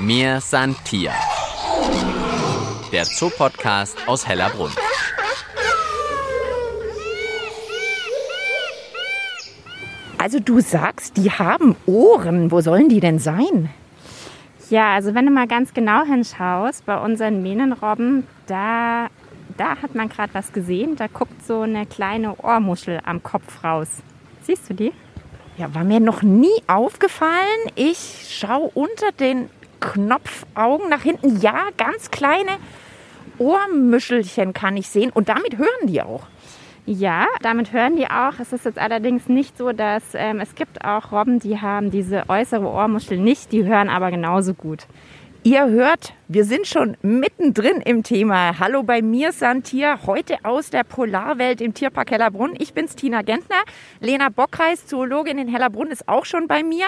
Mir san Tier. Der Zoopodcast aus Hellerbrunn. Also du sagst, die haben Ohren. Wo sollen die denn sein? Ja, also wenn du mal ganz genau hinschaust, bei unseren Mähnenrobben, da, da hat man gerade was gesehen. Da guckt so eine kleine Ohrmuschel am Kopf raus. Siehst du die? Ja, war mir noch nie aufgefallen. Ich schaue unter den Knopfaugen nach hinten. Ja, ganz kleine Ohrmuschelchen kann ich sehen. Und damit hören die auch. Ja, damit hören die auch. Es ist jetzt allerdings nicht so, dass ähm, es gibt auch Robben, die haben diese äußere Ohrmuschel nicht, die hören aber genauso gut. Ihr hört, wir sind schon mittendrin im Thema. Hallo bei mir, Santier, heute aus der Polarwelt im Tierpark Hellerbrunn. Ich bin's, Tina Gentner. Lena Bockreis, Zoologin in Hellerbrunn, ist auch schon bei mir.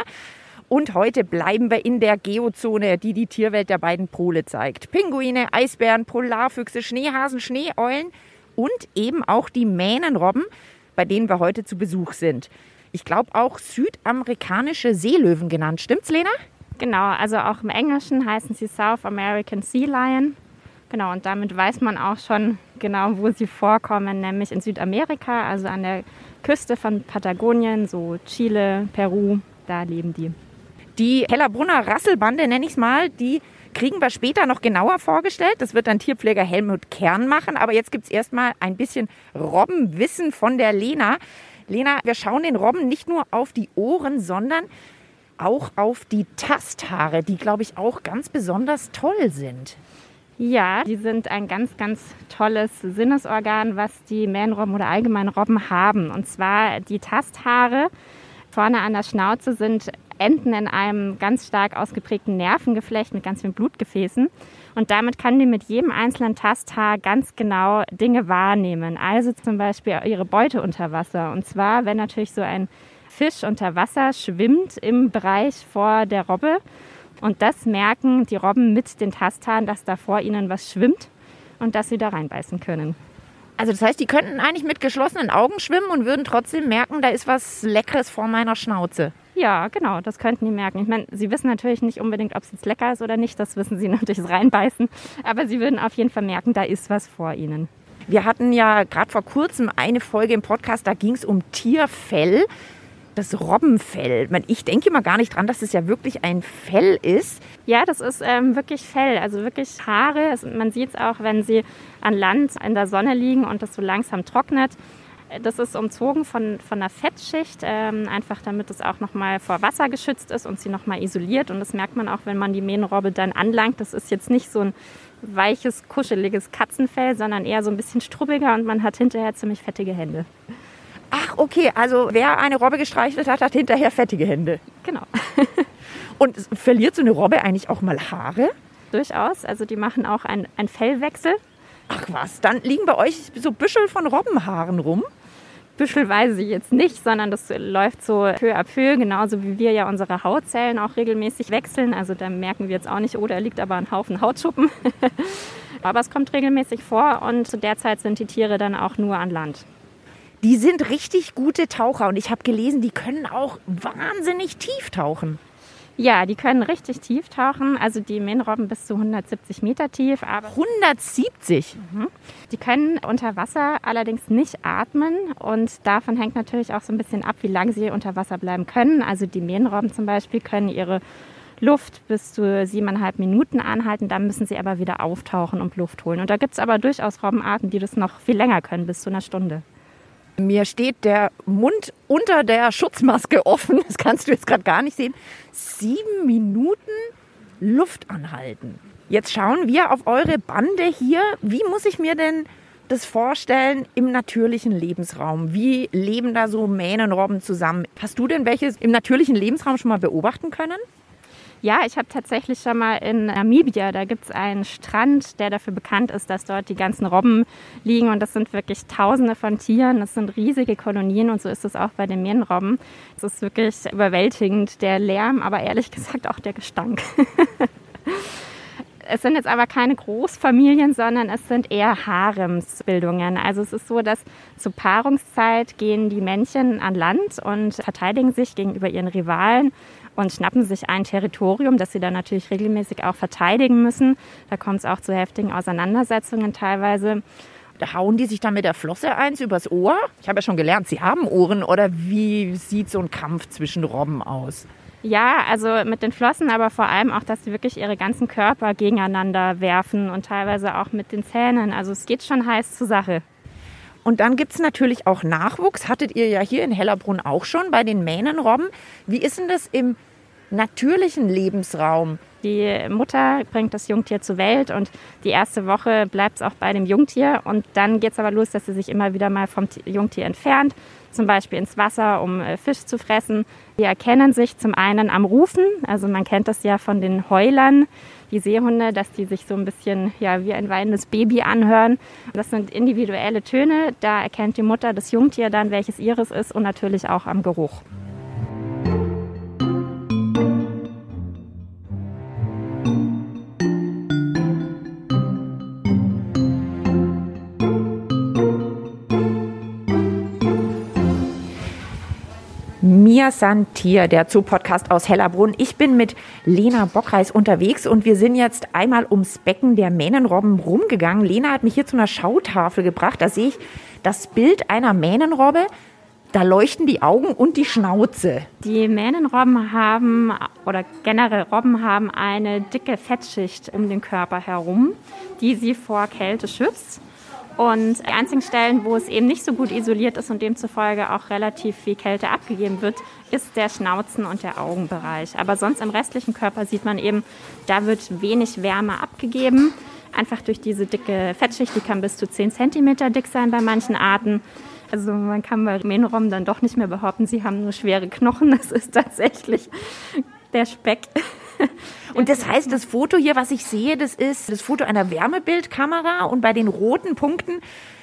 Und heute bleiben wir in der Geozone, die die Tierwelt der beiden Pole zeigt. Pinguine, Eisbären, Polarfüchse, Schneehasen, Schneeeulen und eben auch die Mähnenrobben, bei denen wir heute zu Besuch sind. Ich glaube auch südamerikanische Seelöwen genannt. Stimmt's, Lena? Genau, also auch im Englischen heißen sie South American Sea Lion. Genau, und damit weiß man auch schon genau, wo sie vorkommen, nämlich in Südamerika, also an der Küste von Patagonien, so Chile, Peru, da leben die. Die Hellerbrunner Rasselbande, nenne ich es mal, die kriegen wir später noch genauer vorgestellt. Das wird dann Tierpfleger Helmut Kern machen. Aber jetzt gibt es erstmal ein bisschen Robbenwissen von der Lena. Lena, wir schauen den Robben nicht nur auf die Ohren, sondern auch auf die Tasthaare, die, glaube ich, auch ganz besonders toll sind. Ja, die sind ein ganz, ganz tolles Sinnesorgan, was die Mähnrobben oder allgemein Robben haben. Und zwar die Tasthaare vorne an der Schnauze sind enden in einem ganz stark ausgeprägten Nervengeflecht mit ganz vielen Blutgefäßen. Und damit kann die mit jedem einzelnen Tasthaar ganz genau Dinge wahrnehmen. Also zum Beispiel ihre Beute unter Wasser. Und zwar, wenn natürlich so ein Fisch unter Wasser schwimmt im Bereich vor der Robbe. Und das merken die Robben mit den Tasthaaren, dass da vor ihnen was schwimmt und dass sie da reinbeißen können. Also das heißt, die könnten eigentlich mit geschlossenen Augen schwimmen und würden trotzdem merken, da ist was Leckeres vor meiner Schnauze. Ja, genau, das könnten die merken. Ich meine, sie wissen natürlich nicht unbedingt, ob es jetzt lecker ist oder nicht. Das wissen sie natürlich das Reinbeißen. Aber sie würden auf jeden Fall merken, da ist was vor ihnen. Wir hatten ja gerade vor kurzem eine Folge im Podcast, da ging es um Tierfell. Das Robbenfell. Ich denke immer gar nicht dran, dass es ja wirklich ein Fell ist. Ja, das ist ähm, wirklich Fell, also wirklich Haare. Man sieht es auch, wenn sie an Land in der Sonne liegen und das so langsam trocknet. Das ist umzogen von, von einer Fettschicht, ähm, einfach damit es auch nochmal vor Wasser geschützt ist und sie nochmal isoliert. Und das merkt man auch, wenn man die Mähnenrobbe dann anlangt. Das ist jetzt nicht so ein weiches, kuscheliges Katzenfell, sondern eher so ein bisschen strubbiger und man hat hinterher ziemlich fettige Hände. Ach, okay, also wer eine Robbe gestreichelt hat, hat hinterher fettige Hände. Genau. und verliert so eine Robbe eigentlich auch mal Haare? Durchaus, also die machen auch einen Fellwechsel. Ach was, dann liegen bei euch so Büschel von Robbenhaaren rum? büschelweise jetzt nicht, sondern das läuft so peu à peu, genauso wie wir ja unsere Hautzellen auch regelmäßig wechseln. Also da merken wir jetzt auch nicht, oh, da liegt aber ein Haufen Hautschuppen. aber es kommt regelmäßig vor und zu der Zeit sind die Tiere dann auch nur an Land. Die sind richtig gute Taucher und ich habe gelesen, die können auch wahnsinnig tief tauchen. Ja, die können richtig tief tauchen. Also die Mähnrobben bis zu 170 Meter tief. Aber 170? Mhm. Die können unter Wasser allerdings nicht atmen. Und davon hängt natürlich auch so ein bisschen ab, wie lange sie unter Wasser bleiben können. Also die Mähnrobben zum Beispiel können ihre Luft bis zu siebeneinhalb Minuten anhalten. Dann müssen sie aber wieder auftauchen und Luft holen. Und da gibt es aber durchaus Robbenarten, die das noch viel länger können, bis zu einer Stunde. Mir steht der Mund unter der Schutzmaske offen. Das kannst du jetzt gerade gar nicht sehen. Sieben Minuten Luft anhalten. Jetzt schauen wir auf eure Bande hier. Wie muss ich mir denn das vorstellen im natürlichen Lebensraum? Wie leben da so Mähnenrobben zusammen? Hast du denn welches im natürlichen Lebensraum schon mal beobachten können? Ja, ich habe tatsächlich schon mal in Namibia, da gibt es einen Strand, der dafür bekannt ist, dass dort die ganzen Robben liegen und das sind wirklich tausende von Tieren, das sind riesige Kolonien und so ist es auch bei den Mähnenrobben. Es ist wirklich überwältigend, der Lärm, aber ehrlich gesagt auch der Gestank. Es sind jetzt aber keine Großfamilien, sondern es sind eher Haremsbildungen. Also es ist so, dass zur Paarungszeit gehen die Männchen an Land und verteidigen sich gegenüber ihren Rivalen und schnappen sich ein Territorium, das sie dann natürlich regelmäßig auch verteidigen müssen. Da kommt es auch zu heftigen Auseinandersetzungen teilweise. Da hauen die sich dann mit der Flosse eins übers Ohr? Ich habe ja schon gelernt, sie haben Ohren. Oder wie sieht so ein Kampf zwischen Robben aus? Ja, also mit den Flossen, aber vor allem auch, dass sie wirklich ihre ganzen Körper gegeneinander werfen und teilweise auch mit den Zähnen. Also es geht schon heiß zur Sache. Und dann gibt es natürlich auch Nachwuchs. Hattet ihr ja hier in Hellerbrunn auch schon bei den Mähnenrobben. Wie ist denn das im natürlichen Lebensraum? Die Mutter bringt das Jungtier zur Welt und die erste Woche bleibt es auch bei dem Jungtier. Und dann geht es aber los, dass sie sich immer wieder mal vom Jungtier entfernt, zum Beispiel ins Wasser, um äh, Fisch zu fressen. Die erkennen sich zum einen am Rufen, also man kennt das ja von den Heulern, die Seehunde, dass die sich so ein bisschen ja, wie ein weinendes Baby anhören. Das sind individuelle Töne, da erkennt die Mutter das Jungtier dann, welches ihres ist und natürlich auch am Geruch. Mia Santier, der Zoo-Podcast aus Hellerbrunn. Ich bin mit Lena Bockreis unterwegs und wir sind jetzt einmal ums Becken der Mähnenrobben rumgegangen. Lena hat mich hier zu einer Schautafel gebracht. Da sehe ich das Bild einer Mähnenrobbe. Da leuchten die Augen und die Schnauze. Die Mähnenrobben haben, oder generell Robben haben eine dicke Fettschicht um den Körper herum, die sie vor Kälte schützt. Und die einzigen Stellen, wo es eben nicht so gut isoliert ist und demzufolge auch relativ viel Kälte abgegeben wird, ist der Schnauzen- und der Augenbereich. Aber sonst im restlichen Körper sieht man eben, da wird wenig Wärme abgegeben. Einfach durch diese dicke Fettschicht, die kann bis zu 10 cm dick sein bei manchen Arten. Also man kann bei Mähnenrobben dann doch nicht mehr behaupten, sie haben nur schwere Knochen. Das ist tatsächlich der Speck. Und das heißt, das Foto hier, was ich sehe, das ist das Foto einer Wärmebildkamera und bei den roten Punkten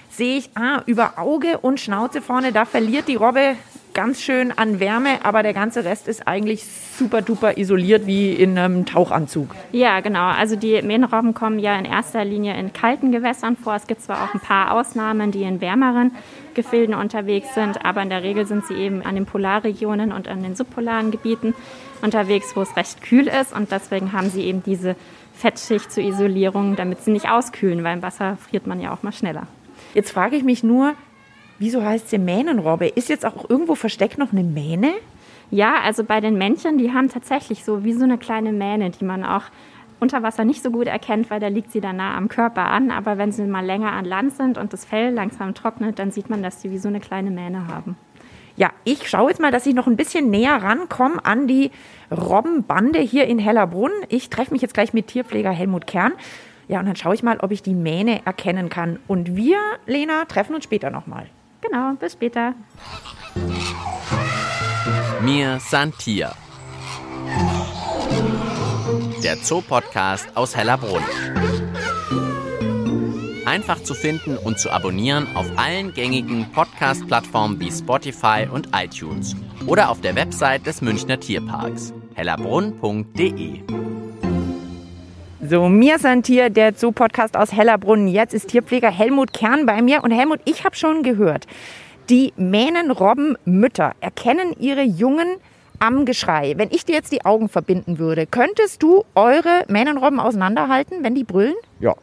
sehe ich, ah, über Auge und Schnauze vorne, da verliert die Robbe ganz schön an Wärme, aber der ganze Rest ist eigentlich super duper isoliert wie in einem Tauchanzug. Ja, genau. Also die Mähnenrobben kommen ja in erster Linie in kalten Gewässern vor. Es gibt zwar auch ein paar Ausnahmen, die in wärmeren Gefilden unterwegs sind, aber in der Regel sind sie eben an den Polarregionen und an den subpolaren Gebieten unterwegs, wo es recht kühl ist und deswegen haben sie eben diese Fettschicht zur Isolierung, damit sie nicht auskühlen, weil im Wasser friert man ja auch mal schneller. Jetzt frage ich mich nur, wieso heißt sie Mähnenrobbe? Ist jetzt auch irgendwo versteckt noch eine Mähne? Ja, also bei den Männchen, die haben tatsächlich so wie so eine kleine Mähne, die man auch unter Wasser nicht so gut erkennt, weil da liegt sie dann nah am Körper an. Aber wenn sie mal länger an Land sind und das Fell langsam trocknet, dann sieht man, dass sie wie so eine kleine Mähne haben. Ja, ich schaue jetzt mal, dass ich noch ein bisschen näher rankomme an die Robbenbande hier in Hellerbrunn. Ich treffe mich jetzt gleich mit Tierpfleger Helmut Kern. Ja, und dann schaue ich mal, ob ich die Mähne erkennen kann. Und wir, Lena, treffen uns später nochmal. Genau, bis später. Mir Santia. Der Zoopodcast aus Hellerbrunn. Einfach zu finden und zu abonnieren auf allen gängigen Podcast-Plattformen wie Spotify und iTunes oder auf der Website des Münchner Tierparks hellerbrunn.de. So, mir sind hier der Zoo-Podcast aus Hellerbrunn. Jetzt ist Tierpfleger Helmut Kern bei mir. Und Helmut, ich habe schon gehört, die Mähnenrobbenmütter erkennen ihre Jungen am Geschrei. Wenn ich dir jetzt die Augen verbinden würde, könntest du eure Mähnenrobben auseinanderhalten, wenn die brüllen? Ja,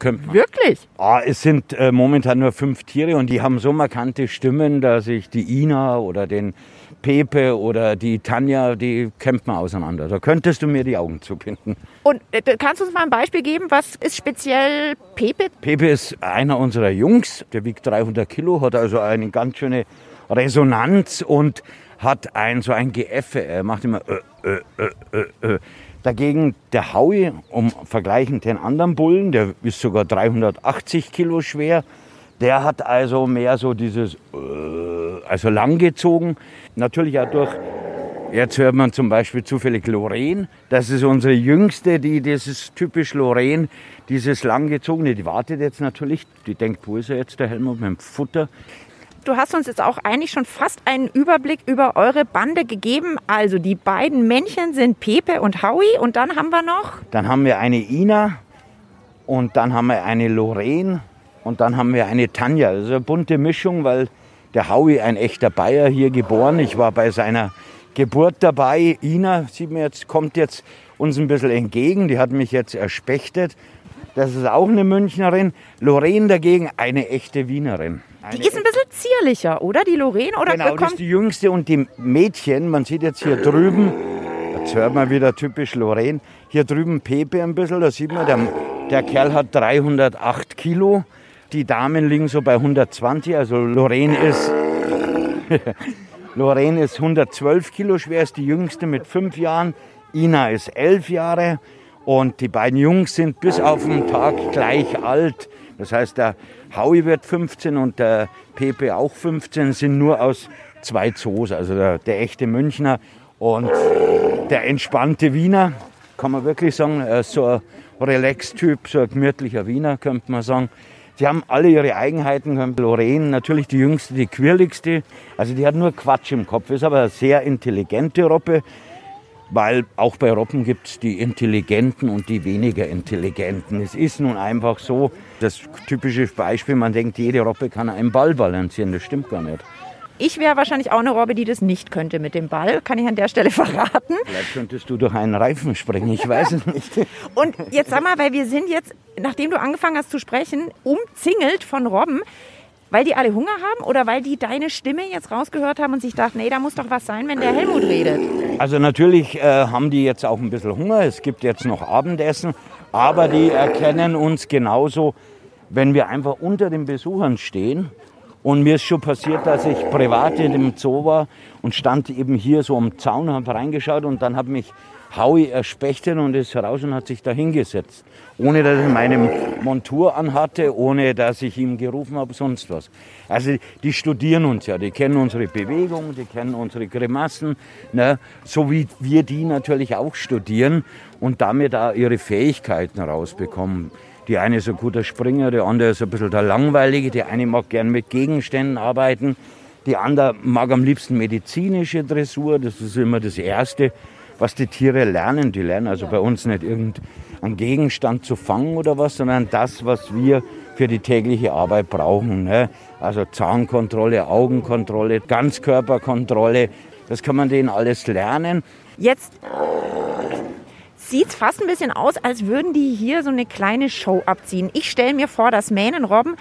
könnte man. Wirklich? Ah, es sind äh, momentan nur fünf Tiere und die haben so markante Stimmen, dass ich die Ina oder den Pepe oder die Tanja, die kämpft man auseinander. Da könntest du mir die Augen zubinden. Und äh, kannst du uns mal ein Beispiel geben? Was ist speziell Pepe? Pepe ist einer unserer Jungs. Der wiegt 300 Kilo, hat also eine ganz schöne Resonanz und hat ein so ein Geäffe. Er macht immer äh, äh, äh, äh, äh. Dagegen der Howie, um vergleichend den anderen Bullen, der ist sogar 380 Kilo schwer. Der hat also mehr so dieses, äh, also langgezogen. Natürlich auch durch, jetzt hört man zum Beispiel zufällig Lorraine. Das ist unsere Jüngste, die, das ist typisch Lorraine, dieses langgezogene. Die wartet jetzt natürlich, die denkt, wo ist er jetzt, der Helmut, mit dem Futter. Du hast uns jetzt auch eigentlich schon fast einen Überblick über eure Bande gegeben. Also die beiden Männchen sind Pepe und Howie und dann haben wir noch. Dann haben wir eine Ina und dann haben wir eine Lorraine und dann haben wir eine Tanja. Das ist eine bunte Mischung, weil der Howie ein echter Bayer hier geboren. Ich war bei seiner Geburt dabei. Ina, sieht man jetzt, kommt jetzt uns ein bisschen entgegen. Die hat mich jetzt erspechtet. Das ist auch eine Münchnerin. Lorraine dagegen eine echte Wienerin. Eine Die ist ein bisschen zierlicher, oder? Die Lorraine? Oder Genau, das ist die jüngste und die Mädchen, man sieht jetzt hier drüben, jetzt hört man wieder typisch Lorraine, hier drüben Pepe ein bisschen, da sieht man, der, der Kerl hat 308 Kilo, die Damen liegen so bei 120, also Lorraine ist, Lorraine ist 112 Kilo schwer, ist die jüngste mit fünf Jahren, Ina ist elf Jahre und die beiden Jungs sind bis auf den Tag gleich alt. Das heißt, der Howie wird 15 und der Pepe auch 15, sind nur aus zwei Zoos. Also der, der echte Münchner und der entspannte Wiener, kann man wirklich sagen. Ist so ein Relax-Typ, so ein gemütlicher Wiener, könnte man sagen. Sie haben alle ihre Eigenheiten. Lorraine, natürlich die jüngste, die quirligste. Also die hat nur Quatsch im Kopf, ist aber eine sehr intelligente Robbe. Weil auch bei Robben gibt es die Intelligenten und die weniger Intelligenten. Es ist nun einfach so, das typische Beispiel, man denkt, jede Robbe kann einen Ball balancieren. Das stimmt gar nicht. ich wäre wahrscheinlich auch eine Robbe, die das nicht könnte mit dem Ball. Kann ich an der Stelle verraten. Vielleicht könntest du durch einen Reifen springen, ich weiß es nicht. Und jetzt sag mal, weil wir sind jetzt, nachdem du angefangen hast zu sprechen, umzingelt von Robben. Weil die alle Hunger haben oder weil die deine Stimme jetzt rausgehört haben und sich dachten, nee, da muss doch was sein, wenn der Helmut redet. Also natürlich äh, haben die jetzt auch ein bisschen Hunger. Es gibt jetzt noch Abendessen, aber die erkennen uns genauso, wenn wir einfach unter den Besuchern stehen. Und mir ist schon passiert, dass ich privat in dem Zoo war und stand eben hier so am Zaun, habe reingeschaut und dann hat mich Howie erspechtet und ist raus und hat sich da hingesetzt. Ohne dass ich meine Montur anhatte, ohne dass ich ihm gerufen habe, sonst was. Also die studieren uns ja, die kennen unsere Bewegung, die kennen unsere Grimassen, ne? so wie wir die natürlich auch studieren und damit auch ihre Fähigkeiten rausbekommen. Die eine ist ein guter Springer, der andere ist ein bisschen der Langweilige, der eine mag gern mit Gegenständen arbeiten, die andere mag am liebsten medizinische Dressur, das ist immer das Erste, was die Tiere lernen. Die lernen also bei uns nicht irgendeinen Gegenstand zu fangen oder was, sondern das, was wir für die tägliche Arbeit brauchen. Ne? Also Zahnkontrolle, Augenkontrolle, Ganzkörperkontrolle, das kann man denen alles lernen. Jetzt sieht es fast ein bisschen aus, als würden die hier so eine kleine Show abziehen. Ich stelle mir vor, dass Mähnenrobben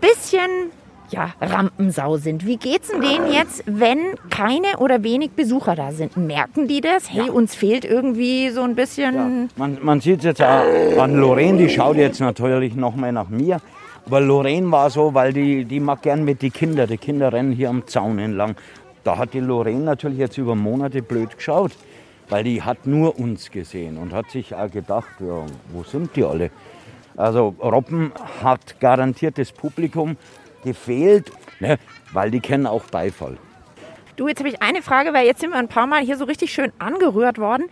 bisschen ja, Rampensau sind. Wie geht's denn denen jetzt, wenn keine oder wenig Besucher da sind? Merken die das? Hey, uns fehlt irgendwie so ein bisschen. Man, man sieht es jetzt auch an Lorraine, die schaut jetzt natürlich noch mal nach mir. Aber Lorraine war so, weil die, die mag gern mit den Kindern. Die Kinder rennen hier am Zaun entlang. Da hat die Lorraine natürlich jetzt über Monate blöd geschaut, weil die hat nur uns gesehen und hat sich auch gedacht, ja, wo sind die alle? Also Robben hat garantiert das Publikum gefehlt, ne, weil die kennen auch Beifall. Du, jetzt habe ich eine Frage, weil jetzt sind wir ein paar Mal hier so richtig schön angerührt worden.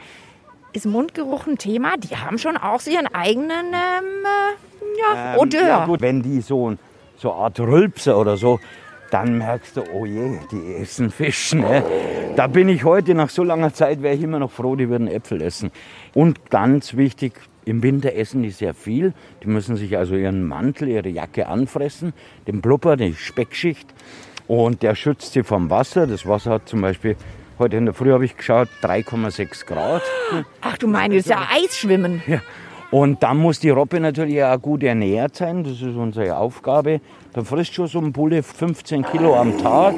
Ist Mundgeruch ein Thema? Die haben schon auch so ihren eigenen ähm, äh, ja, Odeur. Ähm, ja gut, wenn die so, so eine Art Rülpser oder so, dann merkst du, oh je, die essen Fisch. Ne? Da bin ich heute, nach so langer Zeit, wäre ich immer noch froh, die würden Äpfel essen. Und ganz wichtig, im Winter essen die sehr viel. Die müssen sich also ihren Mantel, ihre Jacke anfressen, den Blubber, die Speckschicht. Und der schützt sie vom Wasser. Das Wasser hat zum Beispiel, heute in der Früh habe ich geschaut, 3,6 Grad. Ach du meine, das ist ja Eisschwimmen. Ja. Und dann muss die Robbe natürlich auch gut ernährt sein. Das ist unsere Aufgabe. Da frisst schon so ein Bulle 15 Kilo am Tag,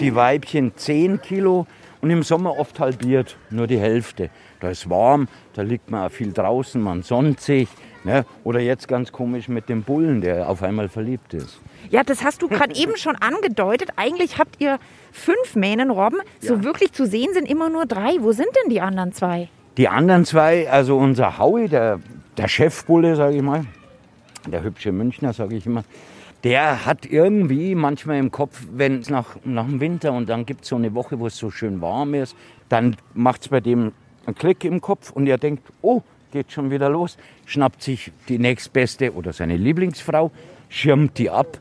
die Weibchen 10 Kilo und im Sommer oft halbiert, nur die Hälfte. Da ist warm, da liegt man auch viel draußen, man sonnt sich. Ne? Oder jetzt ganz komisch mit dem Bullen, der auf einmal verliebt ist. Ja, das hast du gerade eben schon angedeutet. Eigentlich habt ihr fünf Mähnenrobben. So wirklich zu sehen sind immer nur drei. Wo sind denn die anderen zwei? Die anderen zwei, also unser Howie, der, der Chefbulle, sage ich mal, der hübsche Münchner, sage ich immer, der hat irgendwie manchmal im Kopf, wenn es nach, nach dem Winter und dann gibt es so eine Woche, wo es so schön warm ist, dann macht es bei dem einen Klick im Kopf und er denkt, oh, geht schon wieder los, schnappt sich die nächstbeste oder seine Lieblingsfrau, schirmt die ab,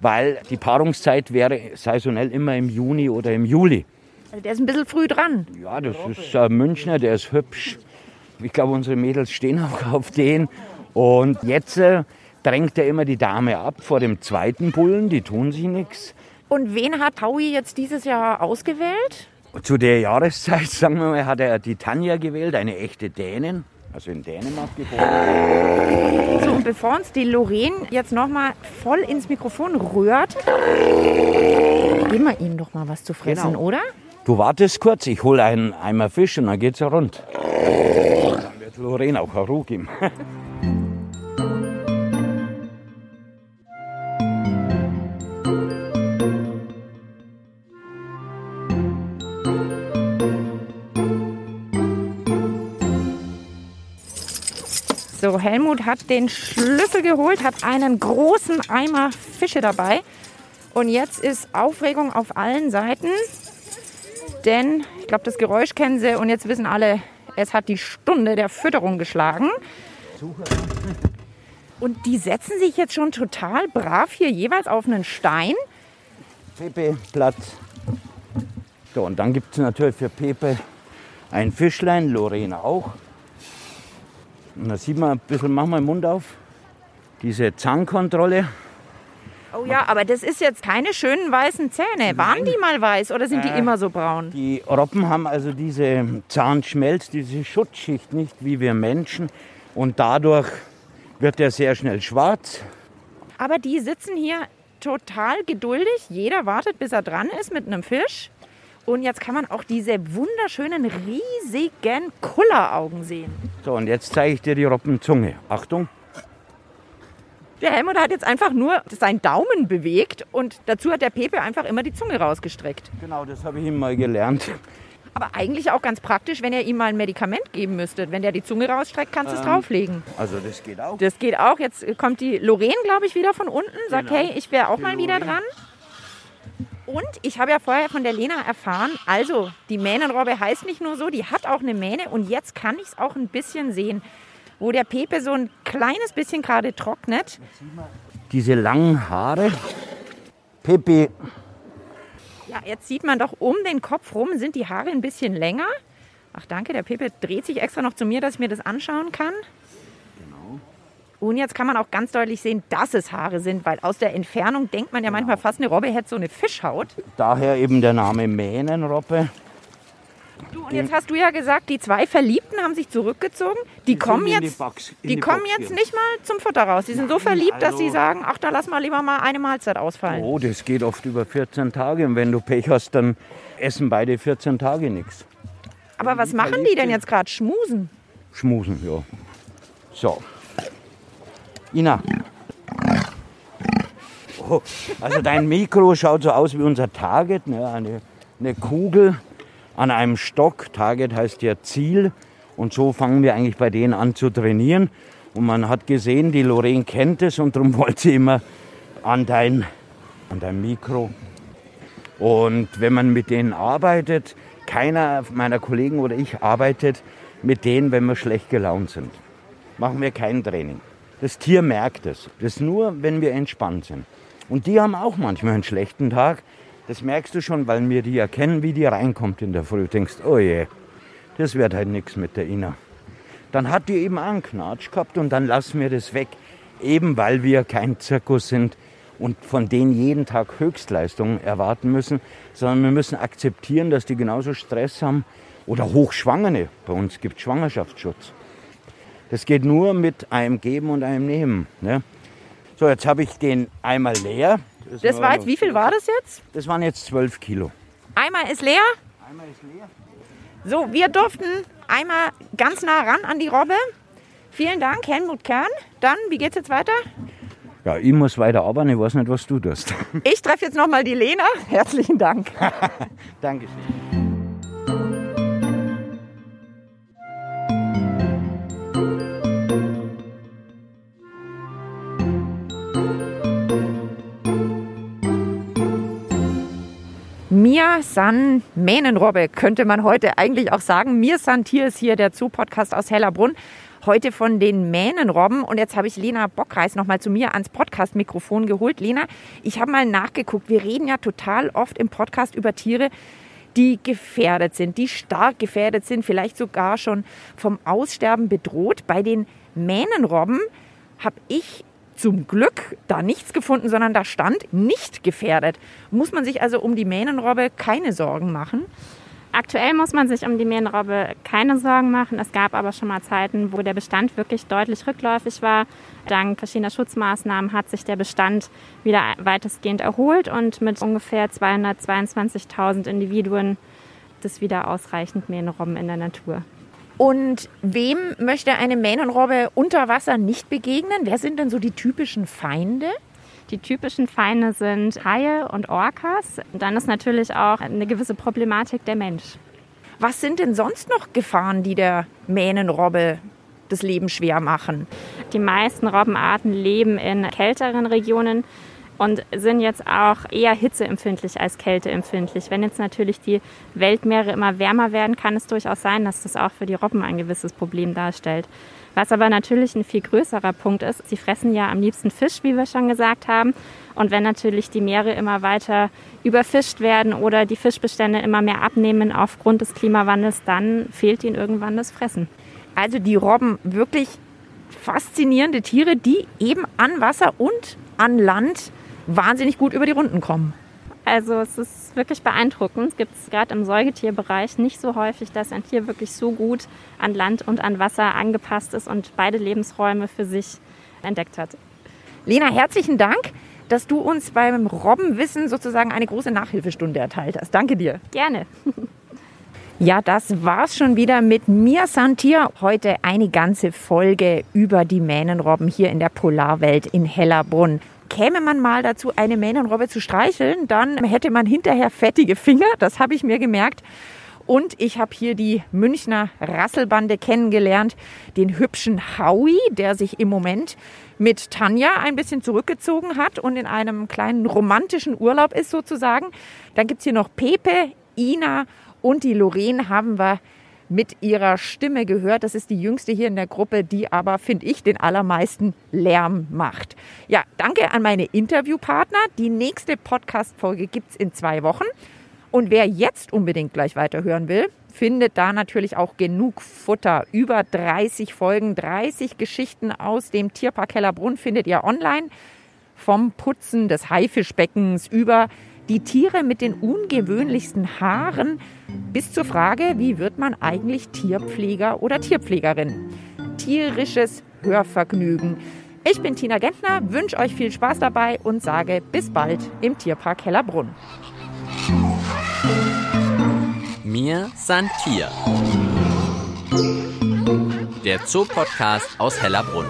weil die Paarungszeit wäre saisonell immer im Juni oder im Juli. Also der ist ein bisschen früh dran. Ja, das ist ein Münchner, der ist hübsch. Ich glaube, unsere Mädels stehen auch auf den. Und jetzt äh, drängt er immer die Dame ab vor dem zweiten Bullen, die tun sich nichts. Und wen hat Howie jetzt dieses Jahr ausgewählt? Zu der Jahreszeit, sagen wir mal, hat er die Tanja gewählt, eine echte Dänin, also in Dänemark geboren. So, und bevor uns die Lorraine jetzt nochmal voll ins Mikrofon rührt, geben wir ihm doch mal was zu fressen, Genau. oder? Du wartest kurz, ich hole einen Eimer Fisch und dann geht's ja rund. Dann wird Lorraine auch Ruhe geben. Helmut hat den Schlüssel geholt, hat einen großen Eimer Fische dabei. Und jetzt ist Aufregung auf allen Seiten. Denn ich glaube, das Geräusch kennen Sie und jetzt wissen alle, es hat die Stunde der Fütterung geschlagen. Und die setzen sich jetzt schon total brav hier jeweils auf einen Stein. Pepe Platz. So, und dann gibt es natürlich für Pepe ein Fischlein, Lorena auch. Und da sieht man ein bisschen, mach mal den Mund auf, diese Zahnkontrolle. Oh ja, aber das ist jetzt keine schönen weißen Zähne. Waren die mal weiß oder sind die Äh. immer so braun? Die Robben haben also diese Zahnschmelz, diese Schutzschicht nicht wie wir Menschen. Und dadurch wird er sehr schnell schwarz. Aber die sitzen hier total geduldig. Jeder wartet, bis er dran ist mit einem Fisch. Und jetzt kann man auch diese wunderschönen, riesigen Kulleraugen sehen. So, und jetzt zeige ich dir die Robbenzunge. Achtung. Der Helmut hat jetzt einfach nur seinen Daumen bewegt und dazu hat der Pepe einfach immer die Zunge rausgestreckt. Genau, das habe ich ihm mal gelernt. Aber eigentlich auch ganz praktisch, wenn ihr ihm mal ein Medikament geben müsstet. Wenn der die Zunge rausstreckt, kannst du es Ähm. drauflegen. Also das geht auch. Das geht auch. Jetzt kommt die Lorraine, glaube ich, wieder von unten. Sagt, Genau. hey, ich wäre auch Die mal wieder Lorraine. dran. Und ich habe ja vorher von der Lena erfahren, also die Mähnenrobbe heißt nicht nur so, die hat auch eine Mähne. Und jetzt kann ich es auch ein bisschen sehen, wo der Pepe so ein kleines bisschen gerade trocknet. Diese langen Haare. Pepe, Ja, jetzt sieht man doch um den Kopf rum sind die Haare ein bisschen länger. Ach danke, der Pepe dreht sich extra noch zu mir, dass ich mir das anschauen kann. Und jetzt kann man auch ganz deutlich sehen, dass es Haare sind, weil aus der Entfernung denkt man ja manchmal fast, eine Robbe hätte so eine Fischhaut. daher eben der Name Mähnenrobbe. Du, und jetzt hast du ja gesagt, die zwei Verliebten haben sich zurückgezogen. Die, kommen sind in jetzt, die Box- die die kommen Box jetzt nicht mal zum Futter raus. Die sind so Nein, verliebt, dass sie also- sagen, ach, da lass mal lieber mal eine Mahlzeit ausfallen. Oh, das geht oft über 14 Tage. Und wenn du Pech hast, dann essen beide 14 Tage nichts. Aber was machen die denn jetzt gerade? Schmusen? Schmusen, ja. So. Ina. Oh, also dein Mikro schaut so aus wie unser Target, ne? eine, eine Kugel an einem Stock. Target heißt ja Ziel. Und so fangen wir eigentlich bei denen an zu trainieren. Und man hat gesehen, die Lorraine kennt es und darum wollte sie immer an dein, an dein Mikro. Und wenn man mit denen arbeitet, keiner meiner Kollegen oder ich arbeitet mit denen, wenn wir schlecht gelaunt sind. Machen wir kein Training. Das Tier merkt es. Das nur, wenn wir entspannt sind. Und die haben auch manchmal einen schlechten Tag. Das merkst du schon, weil wir die erkennen, wie die reinkommt in der Früh. Du denkst, oh je, das wird halt nichts mit der Ina. Dann hat die eben auch einen Knatsch gehabt und dann lassen wir das weg. Eben weil wir kein Zirkus sind und von denen jeden Tag Höchstleistungen erwarten müssen, sondern wir müssen akzeptieren, dass die genauso Stress haben oder Hochschwangere. Bei uns gibt es Schwangerschaftsschutz. Das geht nur mit einem Geben und einem Nehmen. Ne? So, jetzt habe ich den einmal leer. Das war jetzt, wie viel war das jetzt? Das waren jetzt 12 Kilo. Einmal ist leer. Einmal ist leer. So, wir durften einmal ganz nah ran an die Robbe. Vielen Dank, Helmut Kern. Dann, wie geht's jetzt weiter? Ja, ich muss weiter arbeiten, ich weiß nicht, was du tust. Ich treffe jetzt nochmal die Lena. Herzlichen Dank. Dankeschön. Mir san Mähnenrobbe, könnte man heute eigentlich auch sagen. Mir san Tier ist hier der Zoo-Podcast aus Hellerbrunn. Heute von den Mähnenrobben. Und jetzt habe ich Lena Bockreis noch mal zu mir ans Podcast-Mikrofon geholt. Lena, ich habe mal nachgeguckt. Wir reden ja total oft im Podcast über Tiere, die gefährdet sind, die stark gefährdet sind, vielleicht sogar schon vom Aussterben bedroht. Bei den Mähnenrobben habe ich zum Glück da nichts gefunden, sondern da stand nicht gefährdet. Muss man sich also um die Mähnenrobbe keine Sorgen machen. Aktuell muss man sich um die Mähnenrobbe keine Sorgen machen. Es gab aber schon mal Zeiten, wo der Bestand wirklich deutlich rückläufig war. Dank verschiedener Schutzmaßnahmen hat sich der Bestand wieder weitestgehend erholt und mit ungefähr 222.000 Individuen ist wieder ausreichend Mähnenrobben in der Natur. Und wem möchte eine Mähnenrobbe unter Wasser nicht begegnen? Wer sind denn so die typischen Feinde? Die typischen Feinde sind Haie und Orcas. Dann ist natürlich auch eine gewisse Problematik der Mensch. Was sind denn sonst noch Gefahren, die der Mähnenrobbe das Leben schwer machen? Die meisten Robbenarten leben in kälteren Regionen und sind jetzt auch eher hitzeempfindlich als kälteempfindlich. Wenn jetzt natürlich die Weltmeere immer wärmer werden, kann es durchaus sein, dass das auch für die Robben ein gewisses Problem darstellt. Was aber natürlich ein viel größerer Punkt ist, sie fressen ja am liebsten Fisch, wie wir schon gesagt haben. Und wenn natürlich die Meere immer weiter überfischt werden oder die Fischbestände immer mehr abnehmen aufgrund des Klimawandels, dann fehlt ihnen irgendwann das Fressen. Also die Robben wirklich faszinierende Tiere, die eben an Wasser und an Land wahnsinnig gut über die Runden kommen. Also es ist wirklich beeindruckend. Es gibt es gerade im Säugetierbereich nicht so häufig, dass ein Tier wirklich so gut an Land und an Wasser angepasst ist und beide Lebensräume für sich entdeckt hat. Lena, herzlichen Dank, dass du uns beim Robbenwissen sozusagen eine große Nachhilfestunde erteilt hast. Danke dir. Gerne. Ja, das war's schon wieder mit mir, Santier. Heute eine ganze Folge über die Mähnenrobben hier in der Polarwelt in Hellerbrunn käme man mal dazu, eine Mähnenrobbe zu streicheln, dann hätte man hinterher fettige Finger. Das habe ich mir gemerkt. Und ich habe hier die Münchner Rasselbande kennengelernt, den hübschen Howie, der sich im Moment mit Tanja ein bisschen zurückgezogen hat und in einem kleinen romantischen Urlaub ist sozusagen. Dann gibt es hier noch Pepe, Ina und die Lorraine haben wir mit ihrer Stimme gehört. Das ist die jüngste hier in der Gruppe, die aber, finde ich, den allermeisten Lärm macht. Ja, danke an meine Interviewpartner. Die nächste Podcast-Folge gibt es in zwei Wochen. Und wer jetzt unbedingt gleich weiterhören will, findet da natürlich auch genug Futter. Über 30 Folgen, 30 Geschichten aus dem Tierpark Hellerbrunn findet ihr online. Vom Putzen des Haifischbeckens über die Tiere mit den ungewöhnlichsten Haaren bis zur Frage, wie wird man eigentlich Tierpfleger oder Tierpflegerin? Tierisches Hörvergnügen. Ich bin Tina Gentner, wünsche euch viel Spaß dabei und sage bis bald im Tierpark Hellerbrunn. Mir san Tier. Der Zoopodcast aus Hellerbrunn.